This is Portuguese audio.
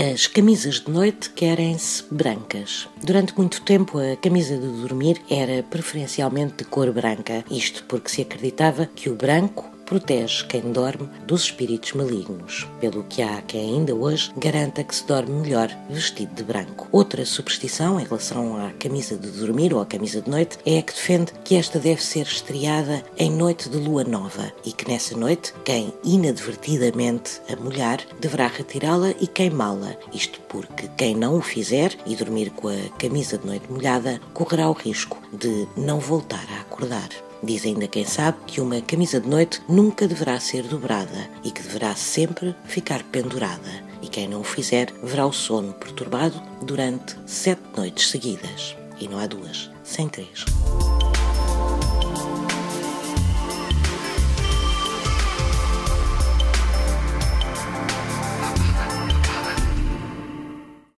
As camisas de noite querem-se brancas. Durante muito tempo, a camisa de dormir era preferencialmente de cor branca, isto porque se acreditava que o branco protege quem dorme dos espíritos malignos, pelo que há quem ainda hoje garanta que se dorme melhor vestido de branco. Outra superstição em relação à camisa de dormir ou à camisa de noite é a que defende que esta deve ser estreada em noite de lua nova e que nessa noite quem inadvertidamente a molhar deverá retirá-la e queimá-la, isto porque quem não o fizer e dormir com a camisa de noite molhada correrá o risco de não voltar a acordar. Diz ainda quem sabe que uma camisa de noite nunca deverá ser dobrada e que deverá sempre ficar pendurada. E quem não o fizer verá o sono perturbado durante sete noites seguidas. E não há duas, sem três.